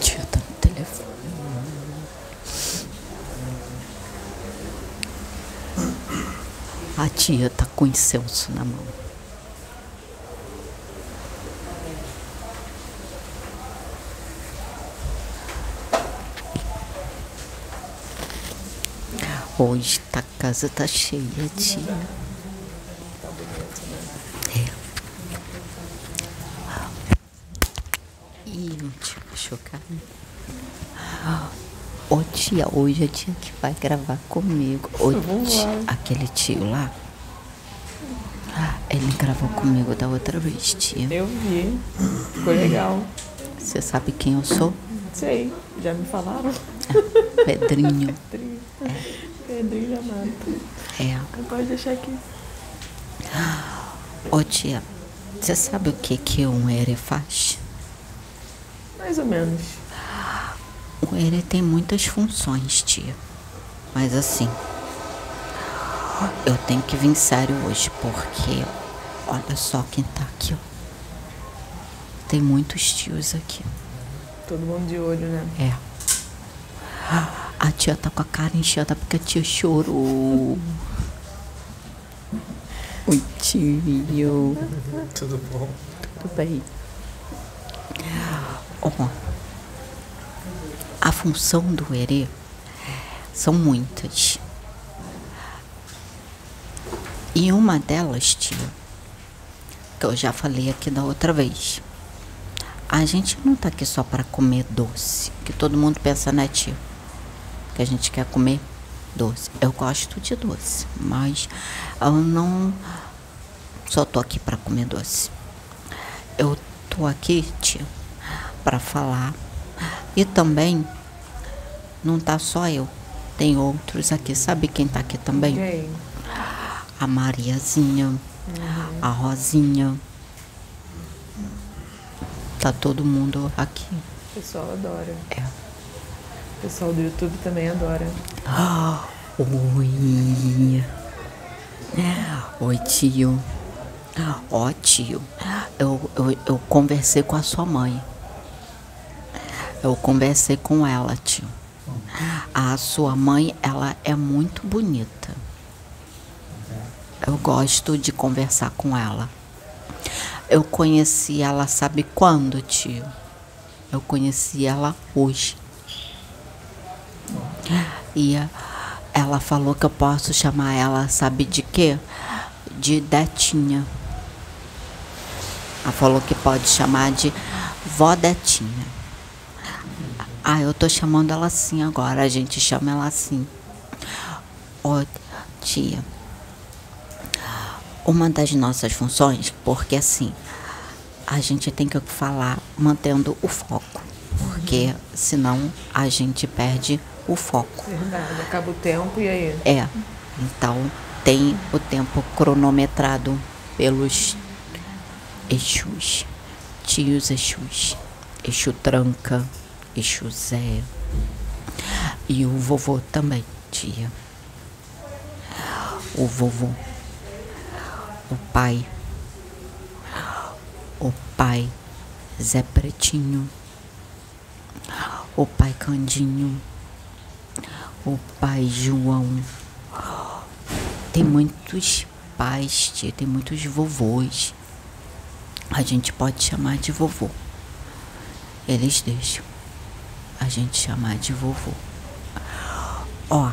Tia tá no telefone. A tia tá com incenso na mão. Hoje tá, a casa tá cheia, tia. É. Ih, não tinha chocado. Ô tia, hoje é dia que vai gravar comigo. Ô, tia, aquele tio lá, ele gravou comigo da outra vez, tia. Eu vi. Ficou legal. Você sabe quem eu sou? Sei. Já me falaram? Pedrinho. Pedrinho. Pedrinho amado. É. Não pode deixar aqui. Ô tia, você sabe o que que um ere faz? Mais ou menos. O ere tem muitas funções, tia. Mas assim, eu tenho que vir sério hoje, porque olha só quem tá aqui, ó. Tem muitos tios aqui. Todo mundo de olho, né? É. A tia tá com a cara inchada porque a tia chorou. Oi, tio. Tudo bom? Tudo bem. Ó, a função do erê são muitas. E uma delas, tio, que eu já falei aqui da outra vez. A gente não tá aqui só para comer doce, que todo mundo pensa, né, tio? Que a gente quer comer doce. Eu gosto de doce, mas eu não só tô aqui para comer doce. Eu tô aqui, tio, para falar. E também não tá só eu. Tem outros aqui. Sabe quem tá aqui também? Quem? A Mariazinha, a Rosinha. Tá todo mundo aqui. O pessoal adora. É. O pessoal do YouTube também adora. Oi. Oi, tio. Ó, tio. Eu, eu, eu conversei com a sua mãe. Eu conversei com ela, tio. A sua mãe, ela é muito bonita. Eu gosto de conversar com ela. Eu conheci ela, sabe quando, tio? Eu conheci ela hoje. E ela falou que eu posso chamar ela, sabe de quê? De Detinha. Ela falou que pode chamar de vó Detinha. Ah, eu tô chamando ela assim agora, a gente chama ela assim. Ó, tia. Uma das nossas funções, porque assim, a gente tem que falar mantendo o foco, porque senão a gente perde o foco. Verdade. Acaba o tempo e aí? É, então tem o tempo cronometrado pelos Exus, tios Exus, Exu Tranca, Exu Zé e o vovô também, tia. O vovô, o pai, o pai Zé Pretinho, o pai Candinho, o pai João. Tem muitos pais, tia, tem muitos vovôs. A gente pode chamar de vovô. Eles deixam a gente chamar de vovô. Ó,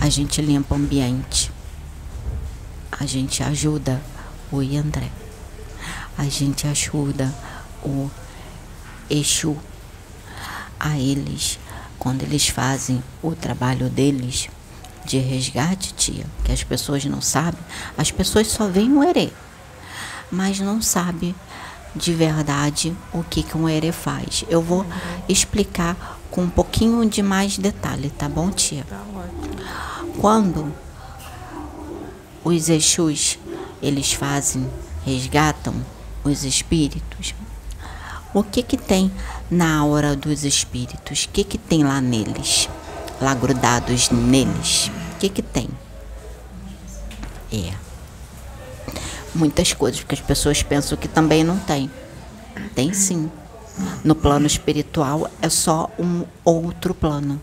a gente limpa o ambiente. A gente ajuda o André. A gente ajuda o Exu a eles quando eles fazem o trabalho deles de resgate, tia, que as pessoas não sabem, as pessoas só veem o mas não sabem de verdade o que, que um erê faz. Eu vou explicar com um pouquinho de mais detalhe, tá bom, tia? Tá ótimo. Quando os Exus eles fazem, resgatam os espíritos, o que que tem na aura dos espíritos? O que que tem lá neles? Lá grudados neles? O que que tem? É. Muitas coisas, porque as pessoas pensam que também não tem. Tem sim. No plano espiritual é só um outro plano.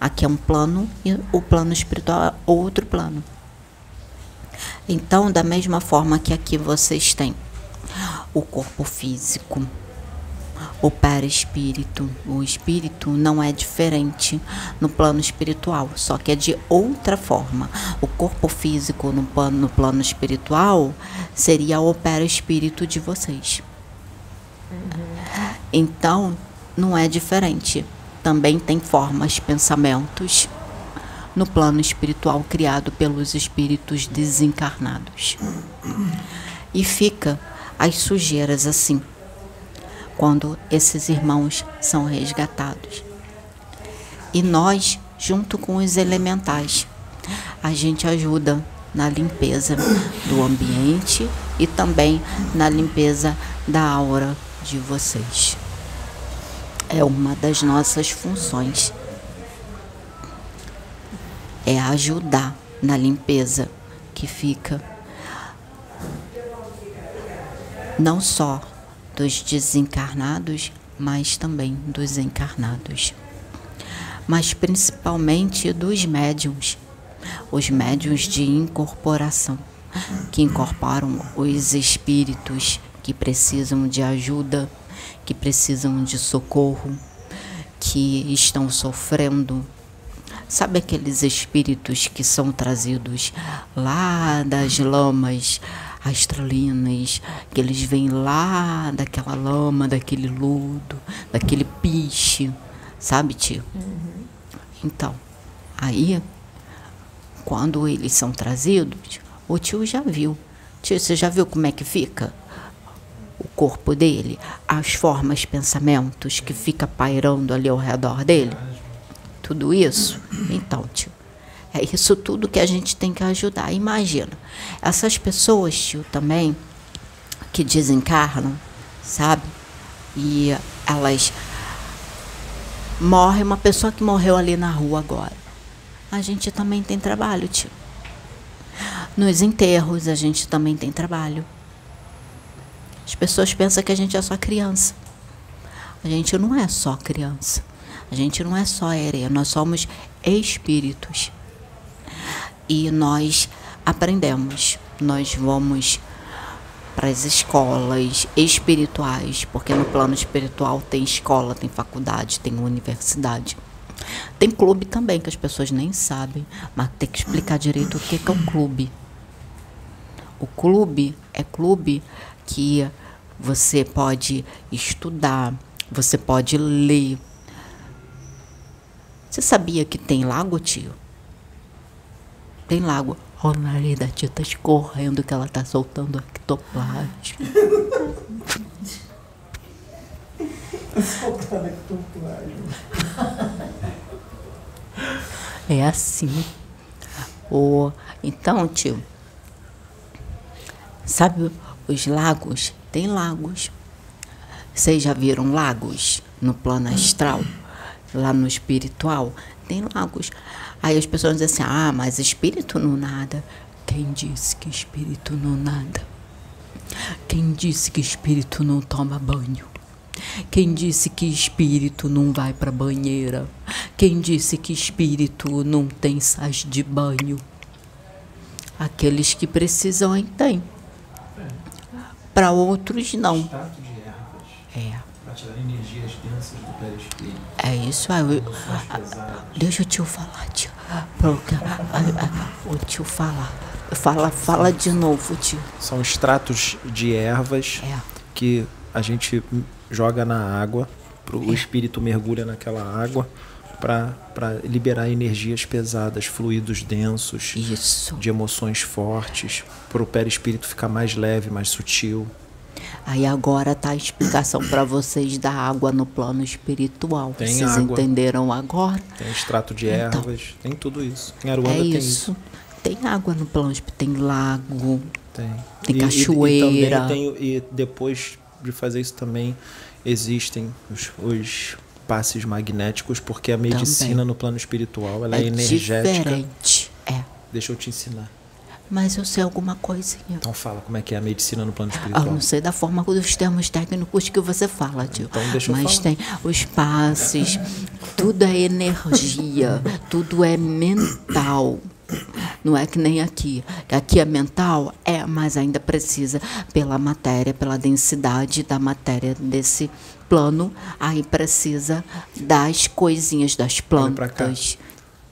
Aqui é um plano e o plano espiritual é outro plano. Então, da mesma forma que aqui vocês têm o corpo físico, o perispírito, o espírito não é diferente no plano espiritual, só que é de outra forma. O corpo físico no plano, no plano espiritual seria o perispírito de vocês. Então, não é diferente. Também tem formas, pensamentos no plano espiritual criado pelos espíritos desencarnados. E fica as sujeiras assim, quando esses irmãos são resgatados. E nós, junto com os elementais, a gente ajuda na limpeza do ambiente e também na limpeza da aura de vocês. É uma das nossas funções. É ajudar na limpeza que fica não só dos desencarnados, mas também dos encarnados. Mas principalmente dos médiums, os médiums de incorporação, que incorporam os espíritos que precisam de ajuda, que precisam de socorro, que estão sofrendo. Sabe aqueles espíritos que são trazidos lá das lamas astralinas, que eles vêm lá daquela lama, daquele lodo, daquele piche, sabe, tio? Uhum. Então, aí, quando eles são trazidos, o tio já viu. Tio, você já viu como é que fica? o corpo dele, as formas, pensamentos que fica pairando ali ao redor dele? Tudo isso? Então, tio, é isso tudo que a gente tem que ajudar. Imagina, essas pessoas, tio, também, que desencarnam, sabe? E elas morrem, uma pessoa que morreu ali na rua agora. A gente também tem trabalho, tio. Nos enterros a gente também tem trabalho. As pessoas pensam que a gente é só criança. A gente não é só criança. A gente não é só areia, nós somos espíritos. E nós aprendemos, nós vamos para as escolas espirituais, porque no plano espiritual tem escola, tem faculdade, tem universidade. Tem clube também, que as pessoas nem sabem, mas tem que explicar direito o que é um clube. O clube é clube que você pode estudar, você pode ler. Você sabia que tem lago, tio? Tem lago. Olha o nariz da tia tá escorrendo que ela tá soltando ectoplasma. soltando ectoplasma. É assim. Oh, então, tio, sabe os lagos, tem lagos. Vocês já viram lagos no plano astral? Lá no espiritual? Tem lagos. Aí as pessoas dizem assim: ah, mas espírito não nada. Quem disse que espírito não nada? Quem disse que espírito não toma banho? Quem disse que espírito não vai para banheira? Quem disse que espírito não tem sais de banho? Aqueles que precisam, têm para outros não. É. Tirar energias densas do perispírito. É isso aí. Eu, deixa o tio falar, tio. Porque, o tio falar. Fala, fala de novo, tio. São extratos de ervas é. que a gente joga na água, pro, é. o espírito mergulha naquela água para liberar energias pesadas, fluidos densos, Isso. de emoções fortes, para o perispírito ficar mais leve, mais sutil. Aí agora tá a explicação para vocês da água no plano espiritual. Tem vocês água. entenderam agora? Tem extrato de então, ervas, tem tudo isso. Em Aruanda é tem isso. isso. Tem água no plano espiritual, tem lago, tem, tem e, cachoeira. E, e, tem, e depois de fazer isso também existem os, os passes magnéticos, porque a medicina Também. no plano espiritual ela é, é energética. Diferente. É. Deixa eu te ensinar. Mas eu sei alguma coisinha. Então fala como é que é a medicina no plano Eu espiritual. não sei da forma dos termos técnicos que você fala, tio. Então deixa eu Mas falar. tem os passes, tudo é energia, tudo é mental. Não é que nem aqui. Aqui é mental, é, mas ainda precisa pela matéria, pela densidade da matéria desse plano, aí precisa das coisinhas, das plantas.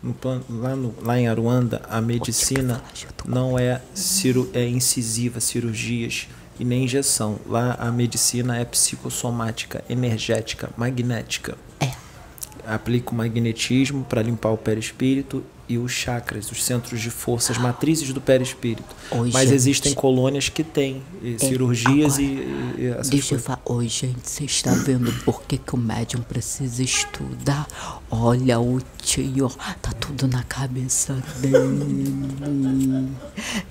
No lá, no- lá em Aruanda, a medicina não é, ciru, é incisiva, cirurgias e nem injeção. Lá a medicina é psicossomática, energética, magnética. É. Aplica o magnetismo para limpar o perispírito e os chakras, os centros de força, as matrizes do perispírito. Oi, Mas gente. existem colônias que têm eh, cirurgias agora, e, e- e essas Deixa eu coisas. falar. Oi, gente, você está vendo por que, que o médium precisa estudar? Olha o tio, tá tudo na cabeça dele.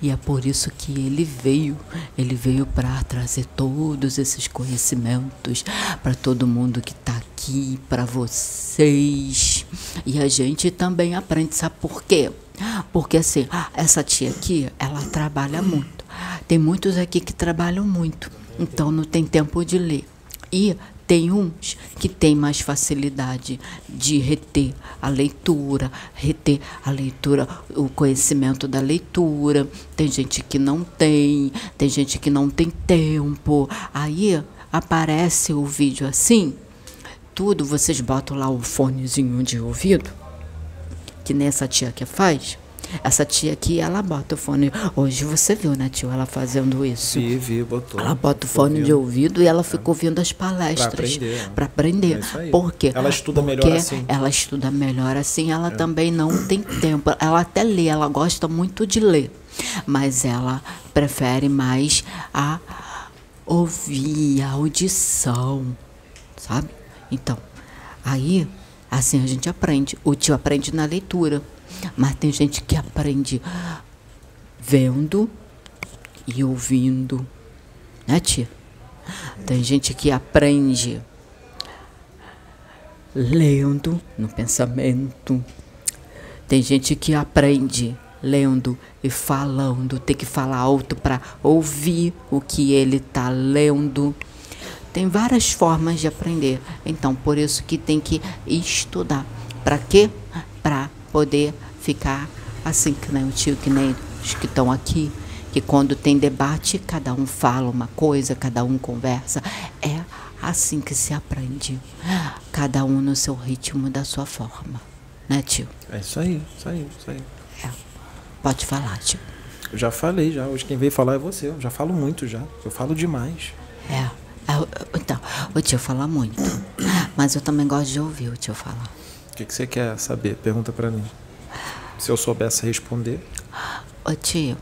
E é por isso que ele veio. Ele veio para trazer todos esses conhecimentos para todo mundo que tá aqui, para vocês. E a gente também aprende, sabe por quê? Porque assim, essa tia aqui, ela trabalha muito. Tem muitos aqui que trabalham muito, então não tem tempo de ler. E tem uns que têm mais facilidade de reter a leitura, reter a leitura, o conhecimento da leitura. Tem gente que não tem, tem gente que não tem tempo. Aí aparece o vídeo assim, tudo, vocês botam lá o fonezinho de ouvido que nem essa tia que faz. Essa tia aqui, ela bota o fone. Hoje você viu, né, tio? Ela fazendo isso. Vi, vi, botou. Ela bota o fone de ouvido e ela fica ouvindo as palestras. aprender, né? Para aprender. É. Por quê? Ela estuda melhor Porque assim. Ela estuda melhor assim. Ela também não tem tempo. Ela até lê, ela gosta muito de ler. Mas ela prefere mais a ouvir, a audição. Sabe? Então, aí, assim a gente aprende. O tio aprende na leitura. Mas tem gente que aprende vendo e ouvindo. Né, tia? Tem gente que aprende lendo no pensamento. Tem gente que aprende lendo e falando, tem que falar alto para ouvir o que ele está lendo. Tem várias formas de aprender. Então, por isso que tem que estudar. Para quê? Para poder ficar assim, que nem o tio, que nem os que estão aqui, que quando tem debate, cada um fala uma coisa, cada um conversa. É assim que se aprende. Cada um no seu ritmo, da sua forma. Né, tio? É isso aí, isso aí, isso aí. É. Pode falar, tio. Eu já falei já. Hoje quem veio falar é você. Eu já falo muito já. Eu falo demais. É. O- Então, o tio fala muito. Mas eu também gosto de ouvir o tio falar. O que, que você quer saber? Pergunta pra mim. Se eu soubesse responder. Ô tio,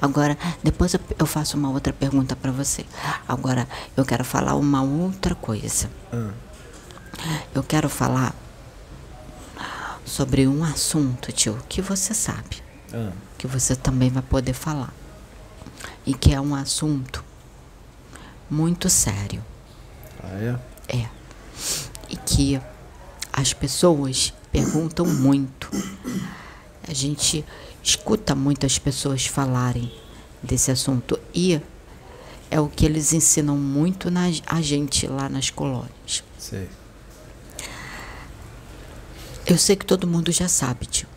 agora, depois eu, faço uma outra pergunta para você. Agora, eu quero falar uma outra coisa. Ah, Eu quero falar sobre um assunto, tio, que você sabe, ah, que você também vai poder falar. E que é um assunto muito sério. ah, é? É. E que as pessoas perguntam muito. A gente escuta muitas pessoas falarem desse assunto e é o que eles ensinam muito na, a gente lá nas colônias. Sei. Eu sei que todo mundo já sabe, tio.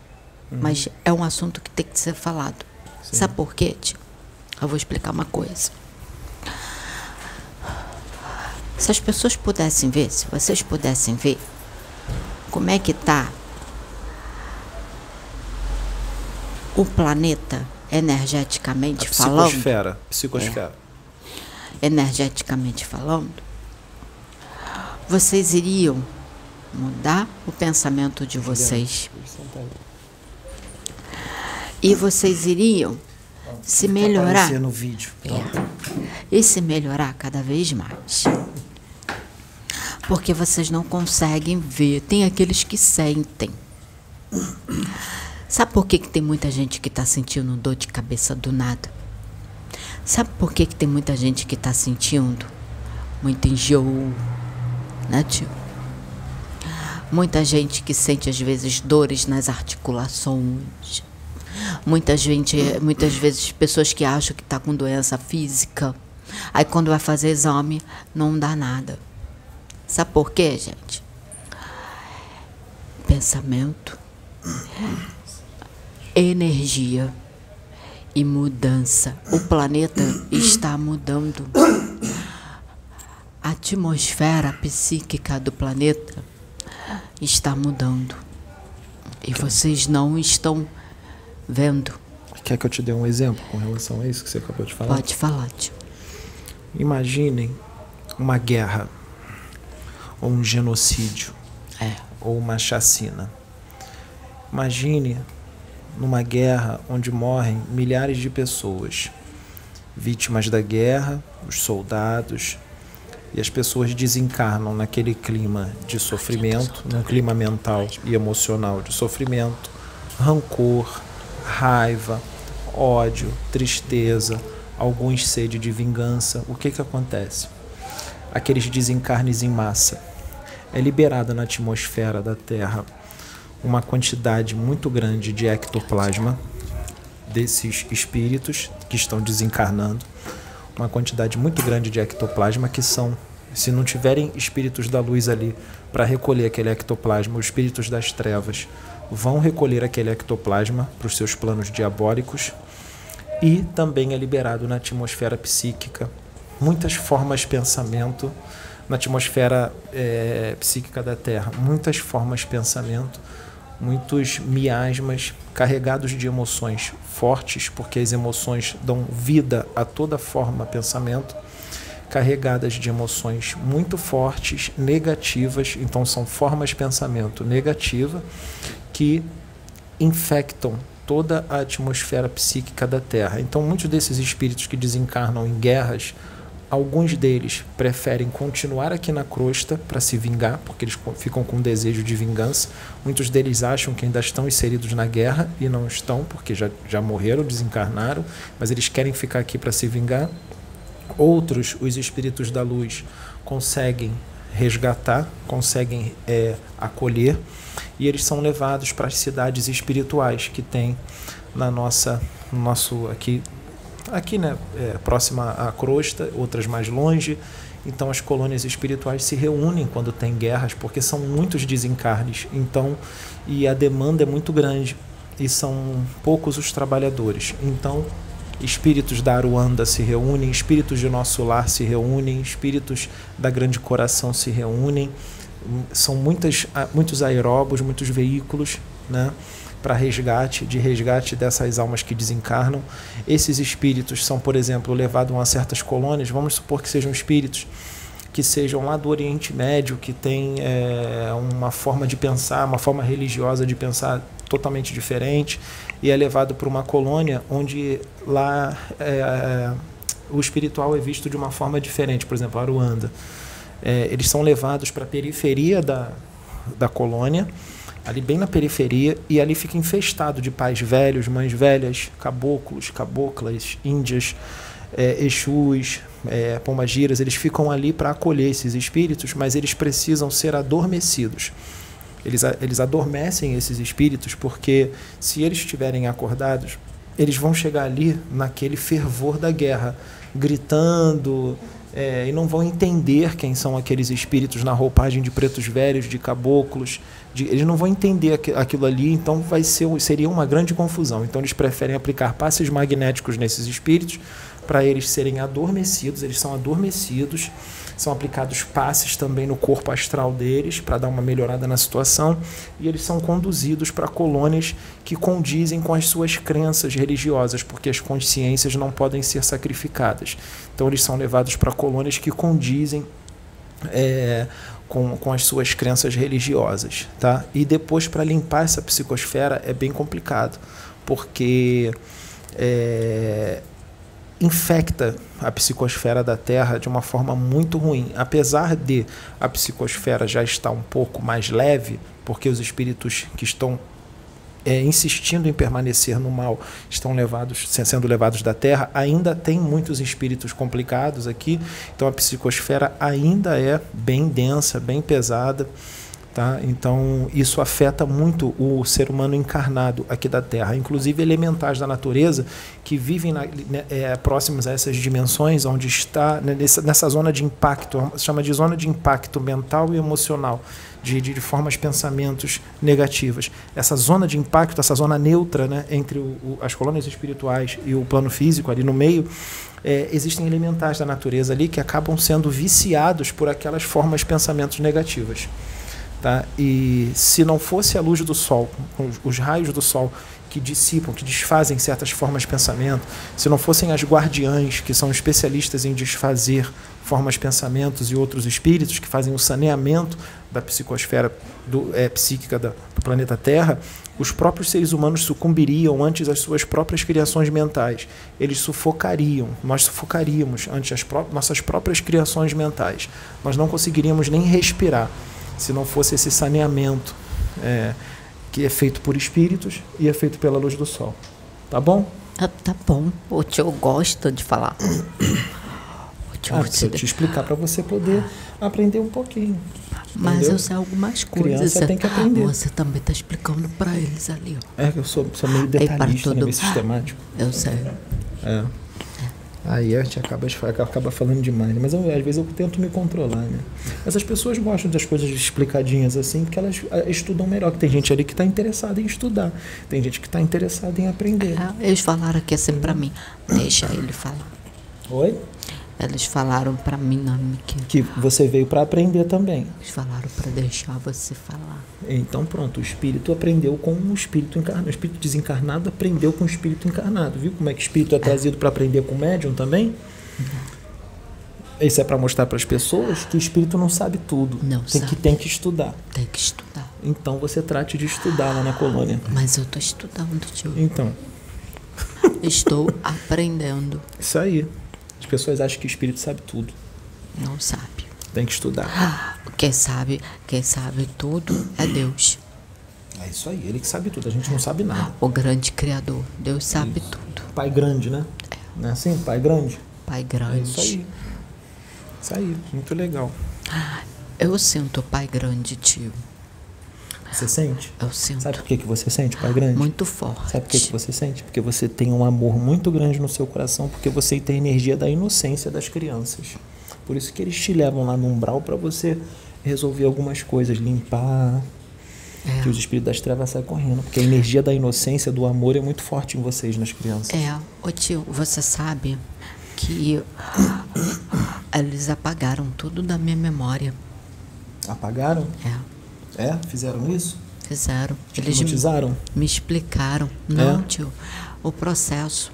Mas é um assunto que tem que ser falado. Sim. Sabe por quê, tio? Eu vou explicar uma coisa. Se as pessoas pudessem ver, se vocês pudessem ver, como é que tá o planeta energeticamente A falando, psicosfera. Psicosfera. energeticamente falando, vocês iriam mudar o pensamento de vocês. E vocês iriam se melhorar Aparecer no vídeo. É. e se melhorar cada vez mais. Porque vocês não conseguem ver. Tem aqueles que sentem. Sabe por que, que tem muita gente que está sentindo dor de cabeça do nada? Sabe por que, que tem muita gente que está sentindo muito enjoo? Né, tio? Muita gente que sente às vezes dores nas articulações. Muita gente, muitas vezes pessoas que acham que está com doença física, aí quando vai fazer exame não dá nada. Sabe por quê, gente? Pensamento, energia e mudança. O planeta está mudando. A atmosfera psíquica do planeta está mudando. E vocês não estão vendo. Quer que eu te dê um exemplo com relação a isso que você acabou de falar? Pode falar, tio. Imaginem uma guerra, ou um genocídio, É. ou uma chacina. Imagine numa guerra onde morrem milhares de pessoas, vítimas da guerra, os soldados, e as pessoas desencarnam naquele clima de sofrimento, num clima mental e emocional de sofrimento, rancor, raiva, ódio, tristeza, alguns sede de vingança. O que que acontece? Aqueles desencarnes em massa. É liberada na atmosfera da Terra uma quantidade muito grande de ectoplasma desses espíritos que estão desencarnando, uma quantidade muito grande de ectoplasma que são, se não tiverem espíritos da luz ali para recolher aquele ectoplasma, os espíritos das trevas vão recolher aquele ectoplasma para os seus planos diabólicos. E também é liberado na atmosfera psíquica. Muitas formas de pensamento na atmosfera é, psíquica da Terra, muitas formas de pensamento, muitos miasmas carregados de emoções fortes, porque as emoções dão vida a toda forma pensamento, carregadas de emoções muito fortes, negativas, então são formas de pensamento negativa que infectam toda a atmosfera psíquica da Terra. Então, muitos desses espíritos que desencarnam em guerras, alguns deles preferem continuar aqui na crosta para se vingar, porque eles ficam com desejo de vingança. Muitos deles acham que ainda estão inseridos na guerra e não estão, porque já, já morreram, desencarnaram, mas eles querem ficar aqui para se vingar. Outros, os espíritos da luz, conseguem resgatar, conseguem é, acolher e eles são levados para as cidades espirituais que tem na nossa no nosso aqui aqui né é, próxima à crosta outras mais longe. Então as colônias espirituais se reúnem quando tem guerras porque são muitos desencarnes. Então e a demanda é muito grande e são poucos os trabalhadores. Então espíritos da Aruanda se reúnem, espíritos de nosso lar se reúnem, espíritos da Grande Coração se reúnem. São muitas, muitos aeróbos, muitos veículos né, para resgate, de resgate dessas almas que desencarnam. Esses espíritos são, por exemplo, levados a certas colônias, vamos supor que sejam espíritos que sejam lá do Oriente Médio, que tem é, uma forma de pensar, uma forma religiosa de pensar totalmente diferente, e é levado para uma colônia onde lá é, o espiritual é visto de uma forma diferente, por exemplo, a Ruanda. É, eles são levados para a periferia da, da colônia, ali bem na periferia, e ali fica infestado de pais velhos, mães velhas, caboclos, caboclas, índias, é, exus, é, pombagiras, eles ficam ali para acolher esses espíritos, mas eles precisam ser adormecidos. Eles, eles adormecem esses espíritos porque, se eles estiverem acordados, eles vão chegar ali naquele fervor da guerra, gritando, é, e não vão entender quem são aqueles espíritos na roupagem de pretos velhos, de caboclos. De, eles não vão entender aquilo ali, então vai ser, seria uma grande confusão. Então eles preferem aplicar passes magnéticos nesses espíritos para eles serem adormecidos, eles são adormecidos, são aplicados passes também no corpo astral deles para dar uma melhorada na situação e eles são conduzidos para colônias que condizem com as suas crenças religiosas, porque as consciências não podem ser sacrificadas. Então eles são levados para colônias que condizem é, com, com as suas crenças religiosas, tá? E depois para limpar essa psicosfera é bem complicado, porque é, infecta a psicosfera da Terra de uma forma muito ruim. Apesar de a psicosfera já estar um pouco mais leve, porque os espíritos que estão é, insistindo em permanecer no mal estão levados, sendo levados da Terra, ainda tem muitos espíritos complicados aqui, então a psicosfera ainda é bem densa, bem pesada Tá? Então, isso afeta muito o ser humano encarnado aqui da Terra, inclusive elementais da natureza que vivem na, né, é, próximos a essas dimensões, onde está né, nessa, nessa, zona de impacto, chama de zona de impacto mental e emocional, de, de, de, formas, pensamentos negativas. Essa zona de impacto, essa zona neutra né, entre o, o, as colônias espirituais e o plano físico, ali no meio, é, existem elementais da natureza ali que acabam sendo viciados por aquelas formas, pensamentos negativas. Tá? E se não fosse a luz do sol, os, os raios do sol que dissipam, que desfazem certas formas de pensamento, se não fossem as guardiãs, que são especialistas em desfazer formas, pensamentos e outros espíritos, que fazem o saneamento da psicosfera do, é, psíquica da, do planeta Terra, os próprios seres humanos sucumbiriam antes às suas próprias criações mentais. Eles sufocariam, nós sufocaríamos antes as pró nossas próprias criações mentais. Nós não conseguiríamos nem respirar se não fosse esse saneamento é, que é feito por espíritos e é feito pela luz do sol. Tá bom? Ah, tá bom. O tio gosta de falar. O tio ah, eu te explicar para você poder aprender um pouquinho. Mas entendeu? eu sei algumas coisas. Criança tem que aprender. Você também está explicando para eles ali. Ó. É, eu sou, sou meio detalhista, né, meio sistemático. Eu sei. É. Aí a gente acaba, acaba falando demais, né? mas eu, às vezes eu tento me controlar, né? Mas as pessoas gostam das coisas explicadinhas assim, porque elas estudam melhor. Que tem gente ali que está interessada em estudar, tem gente que está interessada em aprender. É, eles falaram aqui assim para mim, deixa ele falar. Oi? Eles falaram para mim não, que, que você veio para aprender também. Eles falaram para deixar você falar. Então pronto, o espírito aprendeu com o espírito encarnado. O espírito desencarnado aprendeu com o espírito encarnado. Viu como é que o espírito é, é. trazido para aprender com o médium também? Isso é para mostrar para as pessoas que o espírito não sabe tudo. Não tem sabe. que tem que estudar. Tem que estudar. Então você trate de estudar lá na colônia. Mas eu estou estudando, tio. Então. Estou aprendendo. Isso aí. As pessoas acham que o espírito sabe tudo. Não sabe. Tem que estudar. Quem sabe, quem sabe tudo é Deus. É isso aí, ele que sabe tudo, a gente não sabe nada. O grande criador, Deus sabe isso. tudo. Pai grande, né? É. Não é assim? Pai grande? Pai grande. É isso aí. Isso aí, muito legal. Eu sinto pai grande, tio. Você sente? Eu sinto. Sabe por que, que você sente, Pai Grande? Muito forte. Sabe por que, que você sente? Porque você tem um amor muito grande no seu coração, porque você tem a energia da inocência das crianças. Por isso que eles te levam lá no umbral para você resolver algumas coisas, limpar. É. Que os espíritos das trevas saem correndo. Porque a energia da inocência, do amor é muito forte em vocês, nas crianças. É. Ô tio, você sabe que eles apagaram tudo da minha memória. Apagaram? É. É? Fizeram isso? Fizeram. Eles me, me explicaram. Não, é? tio. O processo.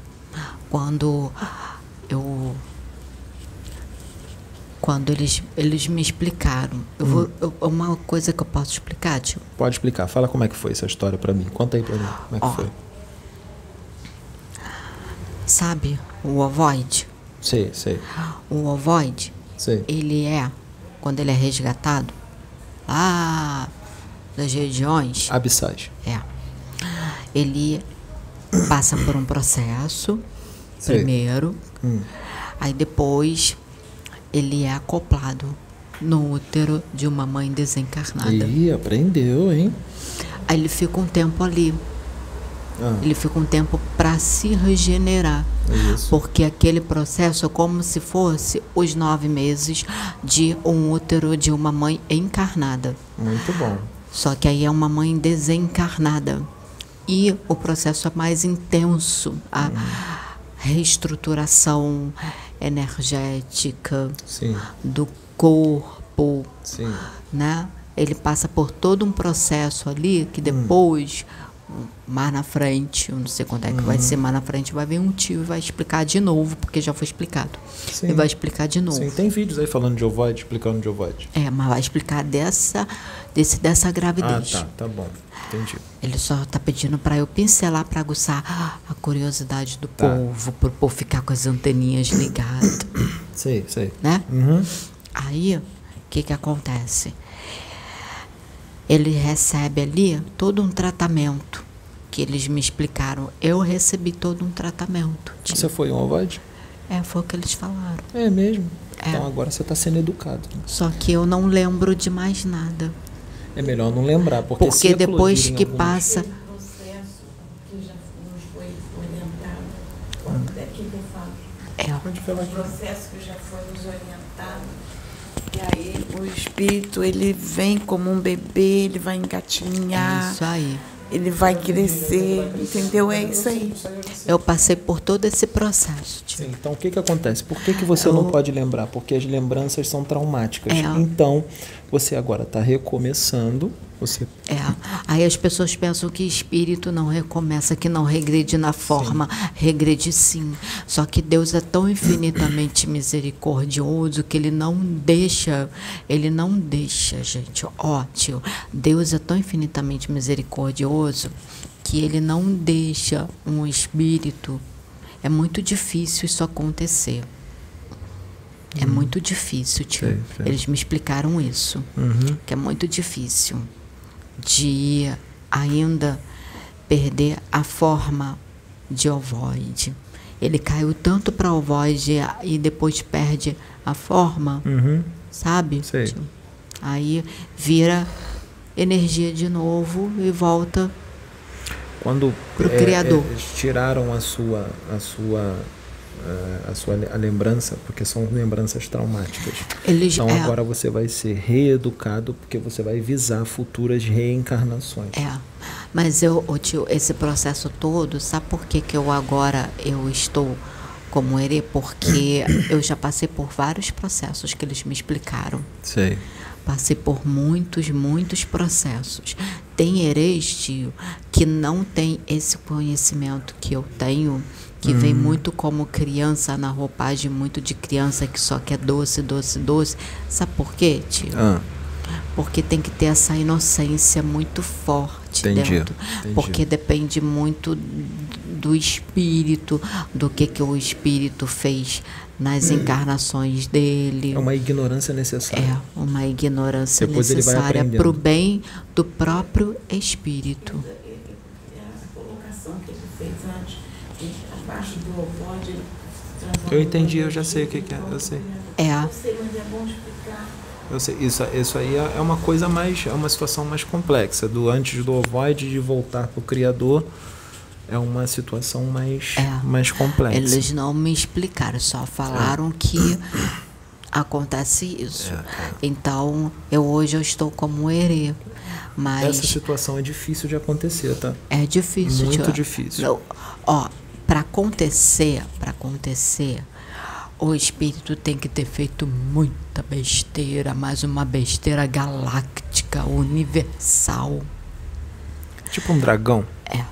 Quando eu. Quando eles, eles me explicaram. Eu hum. vou, eu, uma coisa que eu posso explicar, tio? Pode explicar. Fala como é que foi essa história para mim. Conta aí pra mim. Como é que Ó, foi? Sabe o ovoide? Sei, sei. O ovoide, sei. ele é, quando ele é resgatado, lá das regiões. Abissais. É. Ele passa por um processo Sei. primeiro, hum. aí depois ele é acoplado no útero de uma mãe desencarnada. Ih, aprendeu, hein? Aí ele fica um tempo ali. Ah. Ele fica um tempo para se regenerar. Isso. Porque aquele processo é como se fosse os nove meses de um útero de uma mãe encarnada. Muito bom. Só que aí é uma mãe desencarnada. E o processo é mais intenso. A hum. reestruturação energética Sim. do corpo. Sim. Né? Ele passa por todo um processo ali que hum. depois. Hum mais na frente, eu não sei quando é que uhum. vai ser, mais na frente vai vir um tio e vai explicar de novo, porque já foi explicado. Sim. E vai explicar de novo. Sim, tem vídeos aí falando de ovoide, explicando de ovoide. É, mas vai explicar dessa, desse, dessa gravidez. Ah, tá, tá bom. Entendi. Ele só tá pedindo para eu pincelar para aguçar a curiosidade do tá. povo, pro povo ficar com as anteninhas ligadas. Sei, sei. Né? Uhum. Aí, o que que acontece? Ele recebe ali todo um tratamento que eles me explicaram. Eu recebi todo um tratamento. Tipo. Você foi um ovoide? É, foi o que eles falaram. É mesmo? É. Então agora você está sendo educado. Só que eu não lembro de mais nada. É melhor não lembrar, porque, Porque se depois que alguns- passa. Aquele processo que já nos foi orientado, quando é? É, O aqui. processo que já foi nos orientado. E aí o espírito, ele vem como um bebê, ele vai é engatinhar, isso aí. ele vai crescer, entendeu? É isso aí. Eu passei por todo esse processo. tio. Sim, então o que, que acontece? Por que, que você não pode lembrar? Porque as lembranças são traumáticas. É. Então, você agora está recomeçando. Você É. Aí as pessoas pensam que espírito não recomeça, que não regrede na forma. Regrede sim. Só que Deus é tão infinitamente misericordioso que ele não deixa, ele não deixa, gente. Ó, tio, Deus é tão infinitamente misericordioso que ele não deixa um espírito. É muito difícil isso acontecer. É muito difícil, tio. Sei, sei. Eles me explicaram isso Uhum. que é muito difícil de ainda perder a forma de ovoide. Ele caiu tanto para ovoide e depois perde a forma, Uhum. sabe? Sei. Aí vira energia de novo e volta. Quando Pro é, Criador. é, eles tiraram a sua a sua eh, a sua a lembrança, porque são lembranças traumáticas. Eles Então é, agora você vai ser reeducado porque você vai visar futuras reencarnações. É, mas eu, tio, esse processo todo, sabe por que, que eu agora eu estou como herê? Porque eu já passei por vários processos que eles me explicaram. Sei. Passei por muitos, muitos processos. Tem herês, tio, que não tem esse conhecimento que eu tenho, que vem muito como criança, na roupagem muito de criança que só quer doce, doce, doce. Sabe por quê, tio? Ah, Porque tem que ter essa inocência muito forte Entendi, dentro. entendi. Porque depende muito do espírito, do que, que o espírito fez nas encarnações dele. é uma ignorância necessária. É uma ignorância Depois necessária para o bem do próprio espírito. É a colocação que ele fez antes, ele, abaixo do Eu entendi, eu já sei o que, que é, eu sei. É, Eu sei, mas é bom explicar. Eu sei, isso, isso aí é é uma coisa mais, é uma situação mais complexa. Do antes do ovoide de voltar para o criador é uma situação mais, É. mais complexa. eles não me explicaram, só falaram que acontece isso. É, Então, eu hoje eu estou como um herê, mas Essa situação é difícil de acontecer, tá? é difícil. Muito tio. difícil. Não, ó, para acontecer, para acontecer, o espírito tem que ter feito muita besteira, mas uma besteira galáctica, universal. Tipo um dragão. É.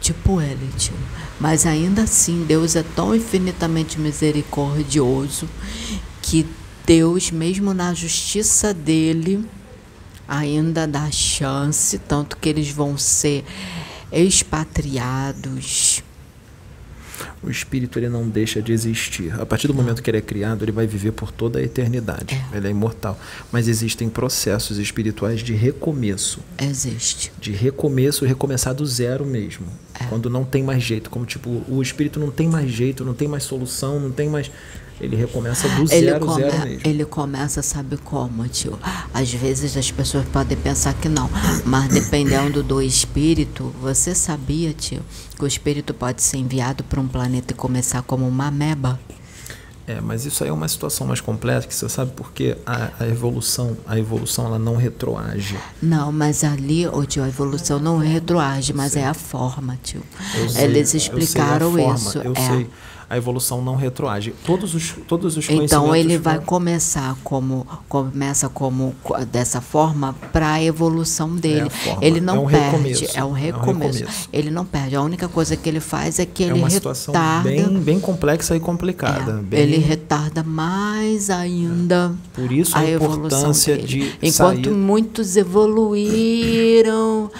Tipo ele, tio. Mas ainda assim, Deus é tão infinitamente misericordioso que Deus, mesmo na justiça dele, ainda dá chance, tanto que eles vão ser expatriados. O espírito ele não deixa de existir. A partir do momento que ele é criado, ele vai viver por toda a eternidade. Ele é imortal. Mas existem processos espirituais de recomeço. Existe. De recomeço, recomeçar do zero mesmo. É. Quando não tem mais jeito. Como tipo, o espírito não tem mais jeito, não tem mais solução, não tem mais. Ele recomeça do Ele, zero, come- zero mesmo. ele começa, sabe como, tio? Às vezes as pessoas podem pensar que não, mas dependendo do espírito, você sabia, tio, que o espírito pode ser enviado para um planeta e começar como uma ameba? É, mas isso aí é uma situação mais complexa, que você sabe porque a, a evolução, a evolução ela não retroage. Não, mas ali, ô tio, a evolução não retroage, mas é a forma, tio. Sei- Eles eu sei a explicaram forma, isso. Eu é. sei. A evolução não retroage. Todos os, todos os Então ele vai foram- começar como começa como co- dessa forma para a evolução dele. forma, Ele não é um perde, recomeço, é um é um recomeço. recomeço. Ele não perde. A única coisa que ele faz é que É ele uma situação retarda. bem, bem complexa e é, complicada. bem- Ele retarda mais ainda. Por isso a, a evolução importância dele. de Enquanto sair. muitos evoluíram,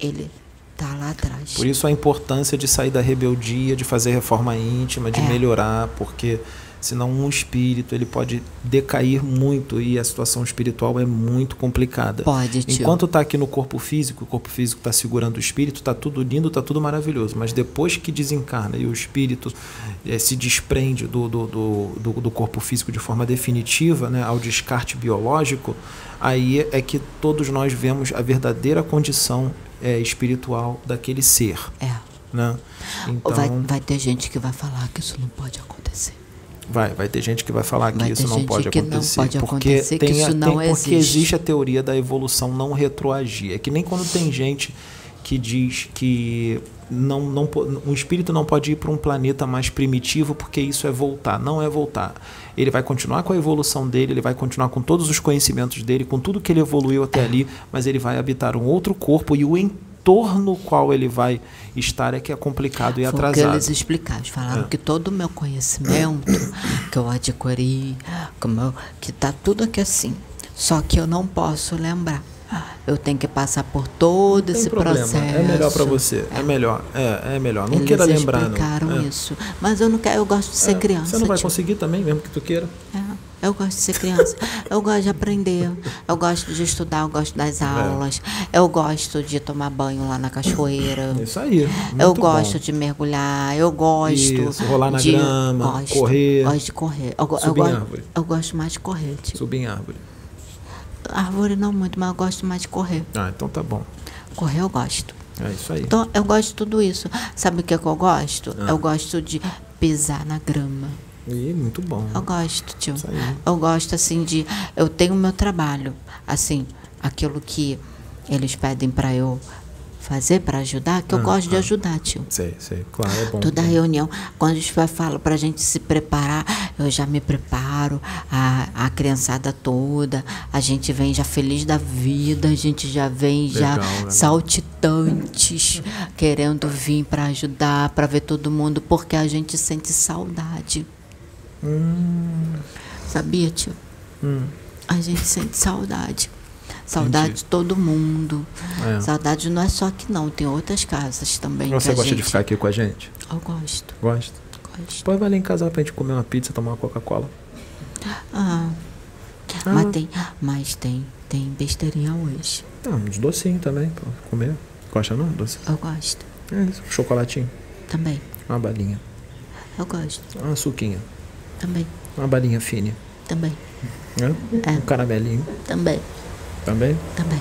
ele tá lá atrás. Por isso a importância de sair da rebeldia, de fazer reforma íntima, de É. melhorar, porque senão um espírito ele pode decair muito e a situação espiritual é muito complicada. Pode, tio. Enquanto está aqui no corpo físico, o corpo físico está segurando o espírito, está tudo lindo, está tudo maravilhoso. Mas depois que desencarna e o espírito eh, se desprende do, do, do, do, do corpo físico de forma definitiva, né, ao descarte biológico, aí é que todos nós vemos a verdadeira condição eh, espiritual daquele ser. É. Né? Então, Vai, vai ter gente que vai falar que isso não pode acontecer. Vai, vai ter gente que vai falar que Vai isso não pode que não acontecer. pode porque acontecer, que tem, isso não tem- porque existe. existe a teoria da evolução não retroagir. É que nem quando tem gente que diz que não, não, um espírito não pode ir para um planeta mais primitivo porque isso é voltar. Não é voltar. Ele vai continuar com a evolução dele, ele vai continuar com todos os conhecimentos dele, com tudo que ele evoluiu até ali, mas ele vai habitar um outro corpo e o entorno qual ele vai estar é que é complicado e Foi o que atrasado. eles explicaram. Falaram É. que todo o meu conhecimento que eu adquiri, que, o meu- que tá tudo aqui assim. Só que eu não posso lembrar. Eu tenho que passar por todo esse problema. processo. É melhor para você. É melhor. É, é melhor. Não Eles queira lembrar, não. explicaram É. isso. Mas eu não quero, eu gosto de ser É, criança. Você não vai tio. conseguir também, mesmo que tu queira. É, eu gosto de ser criança. Eu gosto de aprender. Eu gosto de estudar. Eu gosto É. das aulas. Eu gosto de tomar banho lá na cachoeira. Isso aí. Eu gosto bom. de mergulhar, eu gosto Isso, rolar na de, grama, gosto, correr, Gosto de correr. Eu, eu, gosto, árvore. eu gosto mais de correr, tipo. Subir em árvore. Árvore não muito, mas eu gosto mais de correr. Ah, então tá bom. Correr eu gosto. É isso aí. Então, eu gosto de tudo isso. Sabe o que, é que eu gosto? Ah. Eu gosto de pisar na grama. E muito bom. Eu gosto, tio. Isso aí. Eu gosto, assim, de. Eu tenho o meu trabalho. Assim, aquilo que eles pedem pra eu fazer, pra ajudar, que eu Ah, gosto de ah. ajudar, tio. Sei, sei. Claro, é bom. Toda reunião, quando a gente vai falar pra gente se preparar, eu já me preparo, a, a criançada toda, a gente vem já feliz da vida, a gente já vem já Legal, legal. saltitantes, querendo vir pra ajudar, pra ver todo mundo, porque a gente sente saudade. Sabia, tio? Hum, A gente sente saudade. Saudade Entendi. de todo mundo. É. Saudade não é só aqui não, tem outras casas também. Você gosta gente... de ficar aqui com a gente? Eu gosto, gosto. Depois vai lá em casa pra gente comer uma pizza, tomar uma Coca-Cola. Ah, Ah. mas tem, mas tem, tem besteirinha hoje. Ah, uns docinhos também pra comer. Gosta não? Doce? Eu gosto É isso. Chocolatinho. também. Uma balinha. Eu gosto Uma suquinha. também, Uma balinha fine. também, Né? É. Um caramelinho. também, Também. também.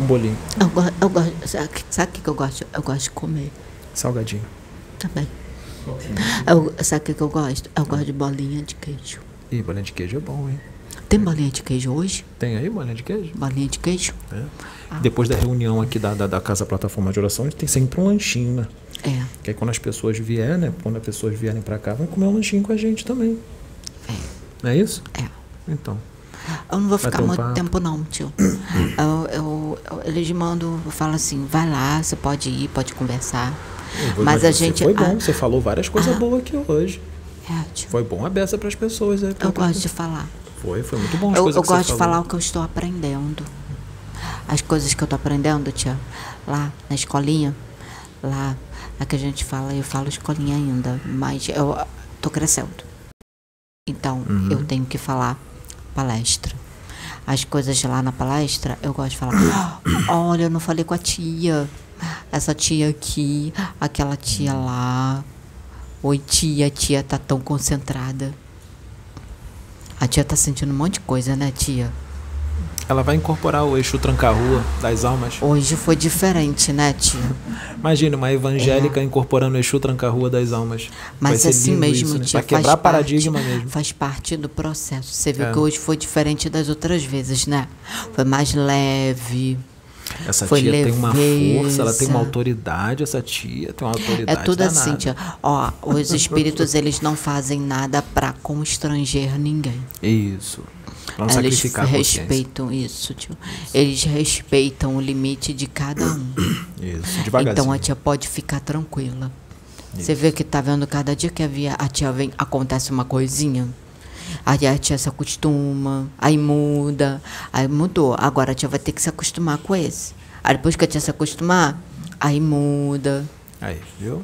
Um bolinho. Eu, go, eu gosto. Sabe sabe o que, que eu gosto? Eu gosto de comer Salgadinho. também. Eu, sabe o que, que eu gosto? Eu gosto de bolinha de queijo. Ih, bolinha de queijo é bom, hein? Tem bolinha de queijo hoje? Tem aí bolinha de queijo? Bolinha de queijo? É. Depois da reunião aqui da, da, da Casa Plataforma de Oração, a gente tem sempre um lanchinho, né? É. Que aí quando as pessoas vierem, né? Quando as pessoas vierem pra cá, vão comer um lanchinho com a gente também. Não é isso? É. Então. Eu não vou ficar muito papo. tempo não, tio. Eu, eu, eu- eles mandam, eu falo assim, vai lá, você pode ir, pode conversar. eu- Mas a você gente- Foi bom, ah, você falou várias coisas ah. boas aqui hoje. É, tio. Foi bom a beça pras pessoas. aí, Eu gosto de falar. Foi, foi muito bom as Eu, coisas eu gosto de falou. falar o que eu estou aprendendo. As coisas que eu estou aprendendo, tia, lá na escolinha, lá, é que a gente fala, eu falo escolinha ainda, mas eu tô crescendo. Então, Uhum. eu tenho que falar palestra. As coisas lá na palestra, eu gosto de falar, olha, eu não falei com a tia. Essa tia aqui, aquela tia lá. Oi, tia, a tia tá tão concentrada. A tia tá sentindo um monte de coisa, né, tia? Ela vai incorporar o eixo tranca-rua das almas. Hoje foi diferente, né, tia? Imagina uma evangélica incorporando o eixo tranca-rua das almas. vai É. Mas ser assim mesmo, isso, né? tia. Vai quebrar faz paradigma parte, mesmo. Faz parte do processo. Você viu É. que hoje foi diferente das outras vezes, né? Foi mais leve. Essa Foi tia tem uma força, ela tem uma leveza. autoridade, essa tia tem uma autoridade. É tudo danada. assim, tia. Ó, os espíritos, eles não fazem nada pra constranger ninguém. Isso. Pra não Eles respeitam isso, tio. Eles respeitam o limite de cada um. Isso, devagarzinho. Então a tia pode ficar tranquila. Você vê que tá vendo cada dia que a, via, a tia vem, acontece uma coisinha. Aí a tia se acostuma, aí muda, aí mudou. Agora a tia vai ter que se acostumar com esse. Aí depois que a tia se acostumar, aí muda. Aí, viu?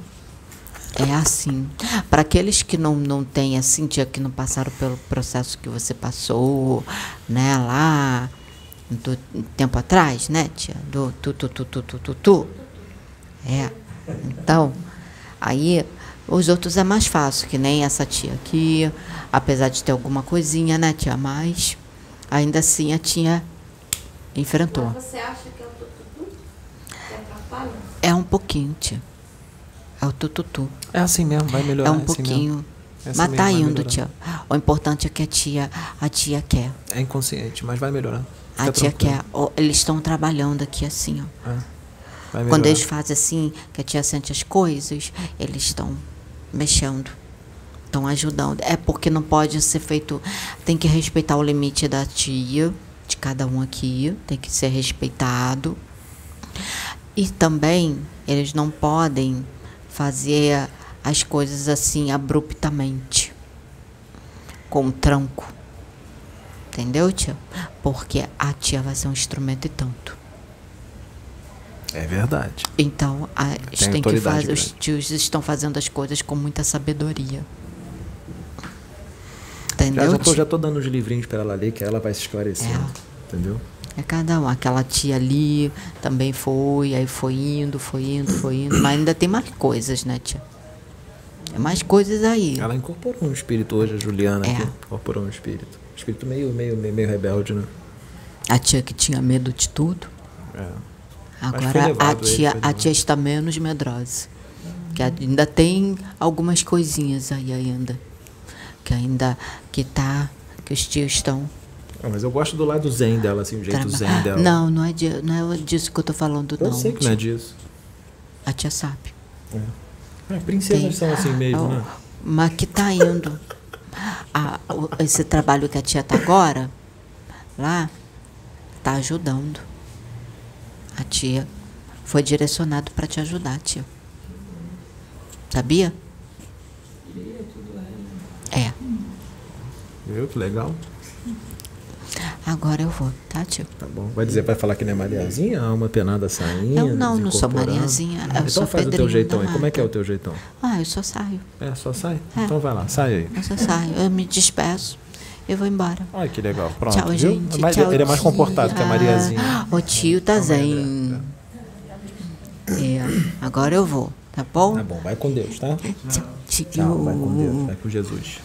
É assim. Para aqueles que não, não têm assim, tia, que não passaram pelo processo que você passou, né, lá do tempo atrás, né, tia? Do tu, tu, tu, tu, tu, tu, tu. É. Então, aí os outros é mais fácil, que nem essa tia aqui, apesar de ter alguma coisinha, né, tia? Mas ainda assim a tia enfrentou. Mas você acha que é o tututu que atrapalha? É um pouquinho, tia. É o tututu. É assim mesmo, vai melhorar. É um assim mesmo. pouquinho. É assim Mas mesmo, tá vai indo, tia. O importante é que a tia, a tia quer. É inconsciente, mas vai melhorar. A Fica tia tranquilo. quer. Eles estão trabalhando aqui assim, ó. É. Quando eles fazem assim, que a tia sente as coisas, eles estão mexendo. Estão ajudando. É porque não pode ser feito. Tem que respeitar o limite da tia, de cada um aqui. Tem que ser respeitado. E também eles não podem fazer as coisas assim abruptamente. Com tranco. Entendeu, tia? Porque a tia vai ser um instrumento e tanto. É verdade. Então, a, Tem tem que fazer, os tios estão fazendo as coisas com muita sabedoria. Entendeu? já, tio? já tô dando os livrinhos pra ela ler, que ela vai se esclarecendo. Entendeu? É cada um. Aquela tia ali também foi, aí foi indo, foi indo, foi indo. Mas ainda tem mais coisas, né, tia? Tem mais coisas aí. Ela incorporou um espírito hoje, a Juliana, É. aqui, incorporou um espírito. Espírito meio, meio, meio, meio rebelde, né? A tia que tinha medo de tudo. É. Agora a tia, a tia está menos medrosa. Que ainda tem algumas coisinhas aí ainda. Que ainda que tá. Que os tios estão Ah, mas eu gosto do lado zen dela, assim, o jeito Traba- zen dela. Não, não é, de- não é disso que eu tô falando, Eu não. sei que não é disso. A tia sabe. É, princesas Tem. são assim mesmo, Ó, né? Mas que tá indo. A- esse trabalho que a tia tá agora, lá, tá ajudando. A tia foi direcionado para te ajudar, tia. Sabia? É. Viu que legal? Agora eu vou, tá, tio? Tá bom. Vai dizer, vai falar que não é Mariazinha? Ah, uma penada saindo. Eu não, não sou. Mariazinha, eu então sou faz o teu jeitão aí. Como é que é o teu jeitão? Ah, eu só saio. É, só sai? É. Então vai lá, sai aí. Eu só saio. Eu me despeço. Eu vou embora. Olha que legal. Pronto, Tchau, viu? gente. Mas Tchau, ele é mais tia. comportado que a Mariazinha. O tio tá zen. É, agora eu vou, tá bom? Tá bom, vai com Deus, tá? Tchau, tio. Tchau, vai com Deus, vai com Jesus.